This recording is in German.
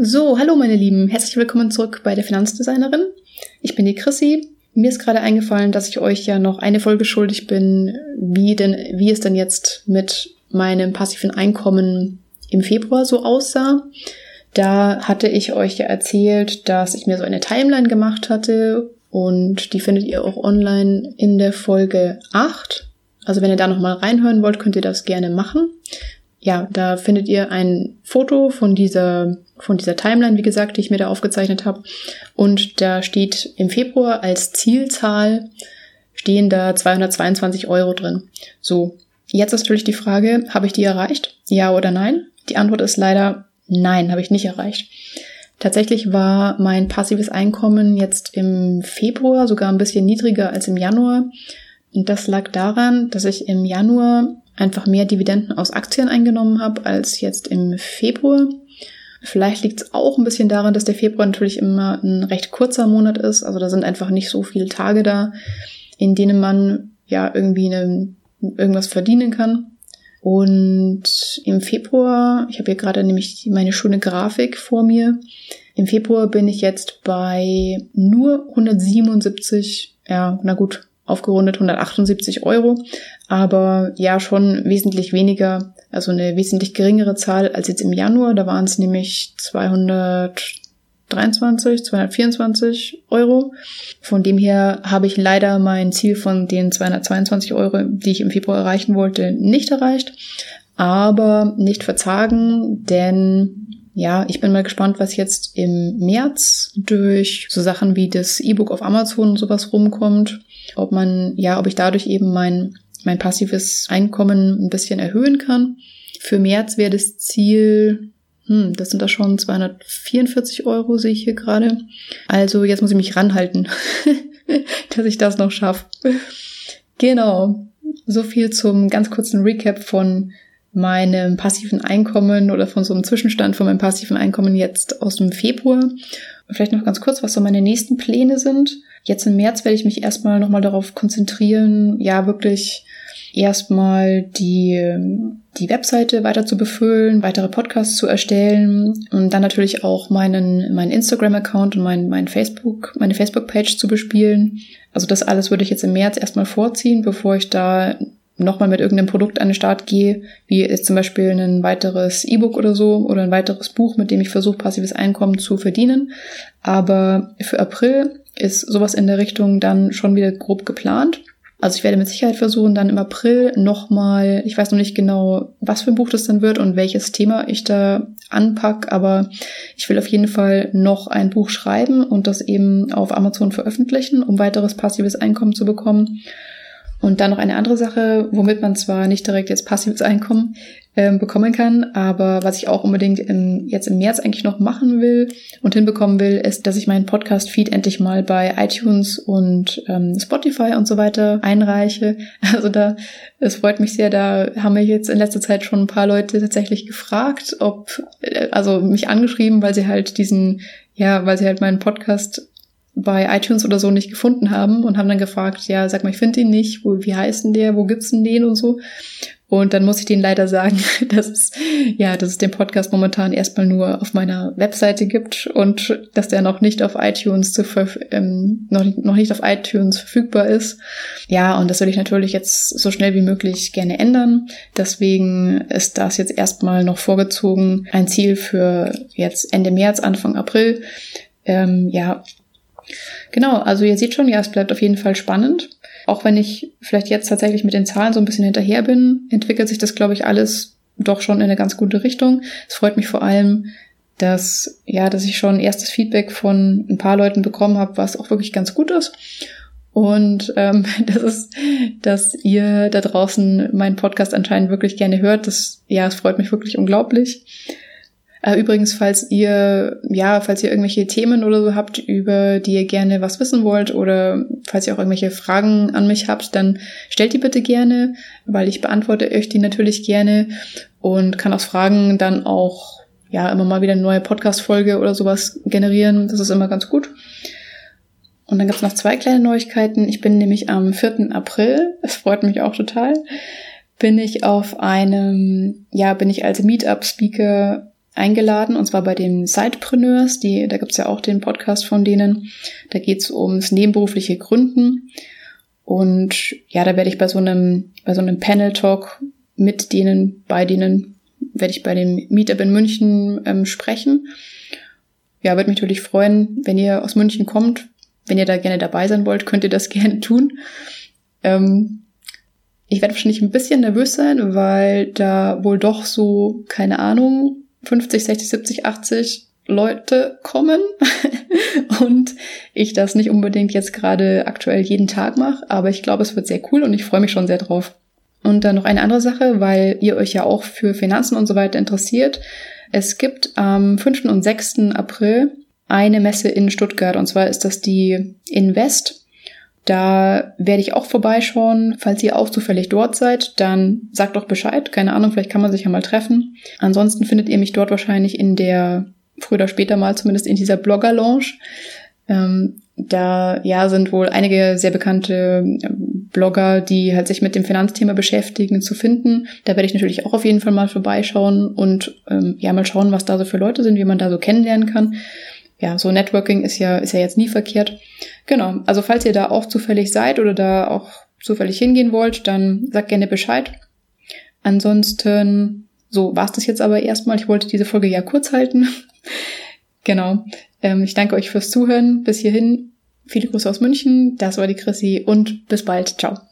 So, hallo meine Lieben, herzlich willkommen zurück bei der Finanzdesignerin. Ich bin die Chrissy. Mir ist gerade eingefallen, dass ich euch ja noch eine Folge schuldig bin, wie denn, wie es denn jetzt mit meinem passiven Einkommen im Februar so aussah. Da hatte ich euch ja erzählt, dass ich mir so eine Timeline gemacht hatte und die findet ihr auch online in der Folge 8. Also wenn ihr da nochmal reinhören wollt, könnt ihr das gerne machen. Ja, da findet ihr ein Foto von dieser von dieser Timeline, wie gesagt, die ich mir da aufgezeichnet habe. Und da steht im Februar als Zielzahl stehen da 222 Euro drin. So, jetzt ist natürlich die Frage, habe ich die erreicht? Ja oder nein? Die Antwort ist leider nein, habe ich nicht erreicht. Tatsächlich war mein passives Einkommen jetzt im Februar sogar ein bisschen niedriger als im Januar. Und das lag daran, dass ich im Januar einfach mehr Dividenden aus Aktien eingenommen habe als jetzt im Februar. Vielleicht liegt es auch ein bisschen daran, dass der Februar natürlich immer ein recht kurzer Monat ist. Also da sind einfach nicht so viele Tage da, in denen man ja irgendwie eine, irgendwas verdienen kann. Und im Februar, ich habe hier gerade nämlich meine schöne Grafik vor mir. Im Februar bin ich jetzt bei nur 177, ja, na gut, aufgerundet 178 Euro, aber ja schon wesentlich weniger, also eine wesentlich geringere Zahl als jetzt im Januar. Da waren es nämlich 223, 224 Euro. Von dem her habe ich leider mein Ziel von den 222 Euro, die ich im Februar erreichen wollte, nicht erreicht. Aber nicht verzagen, denn ja, ich bin mal gespannt, was jetzt im März durch so Sachen wie das E-Book auf Amazon und sowas rumkommt. Ob man, ja, ob ich dadurch eben mein, mein passives Einkommen ein bisschen erhöhen kann. Für März wäre das Ziel, hm, das sind da schon 244 Euro, sehe ich hier gerade. Also jetzt muss ich mich ranhalten, dass ich das noch schaffe. Genau. So viel zum ganz kurzen Recap von meinem passiven Einkommen oder von so einem Zwischenstand von meinem passiven Einkommen jetzt aus dem Februar. Vielleicht noch ganz kurz, was so meine nächsten Pläne sind. Jetzt im März werde ich mich erstmal nochmal darauf konzentrieren, ja, wirklich erstmal die, die Webseite weiter zu befüllen, weitere Podcasts zu erstellen und dann natürlich auch meinen, meinen Instagram-Account und mein, mein Facebook, meine Facebook-Page zu bespielen. Also das alles würde ich jetzt im März erstmal vorziehen, bevor ich da nochmal mit irgendeinem Produkt an den Start gehe, wie jetzt zum Beispiel ein weiteres E-Book oder so oder ein weiteres Buch, mit dem ich versuche, passives Einkommen zu verdienen. Aber für April ist sowas in der Richtung dann schon wieder grob geplant. Also ich werde mit Sicherheit versuchen, dann im April nochmal, ich weiß noch nicht genau, was für ein Buch das dann wird und welches Thema ich da anpack, aber ich will auf jeden Fall noch ein Buch schreiben und das eben auf Amazon veröffentlichen, um weiteres passives Einkommen zu bekommen. Und dann noch eine andere Sache, womit man zwar nicht direkt jetzt passives Einkommen äh, bekommen kann, aber was ich auch unbedingt im, jetzt im März eigentlich noch machen will und hinbekommen will, ist, dass ich meinen Podcast-Feed endlich mal bei iTunes und ähm, Spotify und so weiter einreiche. Also da, es freut mich sehr, da haben mich jetzt in letzter Zeit schon ein paar Leute tatsächlich gefragt, ob, äh, also mich angeschrieben, weil sie halt diesen, ja, weil sie halt meinen Podcast bei iTunes oder so nicht gefunden haben und haben dann gefragt, ja, sag mal, ich finde ihn nicht, wo, wie heißt denn der, wo gibt's denn den und so. Und dann muss ich denen leider sagen, dass es, ja, dass es den Podcast momentan erstmal nur auf meiner Webseite gibt und dass der noch nicht auf iTunes zu ähm, noch, noch nicht auf iTunes verfügbar ist. Ja, und das will ich natürlich jetzt so schnell wie möglich gerne ändern. Deswegen ist das jetzt erstmal noch vorgezogen, ein Ziel für jetzt Ende März, Anfang April. Ähm, ja, Genau, also ihr seht schon, ja, es bleibt auf jeden Fall spannend. Auch wenn ich vielleicht jetzt tatsächlich mit den Zahlen so ein bisschen hinterher bin, entwickelt sich das, glaube ich, alles doch schon in eine ganz gute Richtung. Es freut mich vor allem, dass, ja, dass ich schon erstes Feedback von ein paar Leuten bekommen habe, was auch wirklich ganz gut ist. Und ähm, das ist, dass ihr da draußen meinen Podcast anscheinend wirklich gerne hört. Das, ja, es freut mich wirklich unglaublich. Äh, übrigens, falls ihr, ja, falls ihr irgendwelche Themen oder so habt, über die ihr gerne was wissen wollt oder falls ihr auch irgendwelche Fragen an mich habt, dann stellt die bitte gerne, weil ich beantworte euch die natürlich gerne und kann aus Fragen dann auch, ja, immer mal wieder eine neue Podcast-Folge oder sowas generieren. Das ist immer ganz gut. Und dann gibt's noch zwei kleine Neuigkeiten. Ich bin nämlich am 4. April, es freut mich auch total, bin ich auf einem, ja, bin ich als Meetup-Speaker eingeladen, und zwar bei den Sidepreneurs, die, da gibt's ja auch den Podcast von denen. Da geht's ums nebenberufliche Gründen. Und ja, da werde ich bei so einem, bei so einem Panel-Talk mit denen, bei denen, werde ich bei dem Meetup in München ähm, sprechen. Ja, würde mich natürlich freuen, wenn ihr aus München kommt. Wenn ihr da gerne dabei sein wollt, könnt ihr das gerne tun. Ähm, ich werde wahrscheinlich ein bisschen nervös sein, weil da wohl doch so, keine Ahnung, 50, 60, 70, 80 Leute kommen und ich das nicht unbedingt jetzt gerade aktuell jeden Tag mache, aber ich glaube, es wird sehr cool und ich freue mich schon sehr drauf. Und dann noch eine andere Sache, weil ihr euch ja auch für Finanzen und so weiter interessiert. Es gibt am 5. und 6. April eine Messe in Stuttgart und zwar ist das die Invest. Da werde ich auch vorbeischauen. Falls ihr auch zufällig dort seid, dann sagt doch Bescheid. Keine Ahnung, vielleicht kann man sich ja mal treffen. Ansonsten findet ihr mich dort wahrscheinlich in der, früher oder später mal zumindest in dieser Blogger-Lounge. Ähm, da ja sind wohl einige sehr bekannte ähm, Blogger, die halt sich mit dem Finanzthema beschäftigen, zu finden. Da werde ich natürlich auch auf jeden Fall mal vorbeischauen und ähm, ja mal schauen, was da so für Leute sind, wie man da so kennenlernen kann ja, so Networking ist ja, ist ja jetzt nie verkehrt. Genau. Also falls ihr da auch zufällig seid oder da auch zufällig hingehen wollt, dann sagt gerne Bescheid. Ansonsten, so war's das jetzt aber erstmal. Ich wollte diese Folge ja kurz halten. genau. Ähm, ich danke euch fürs Zuhören. Bis hierhin. Viele Grüße aus München. Das war die Chrissy und bis bald. Ciao.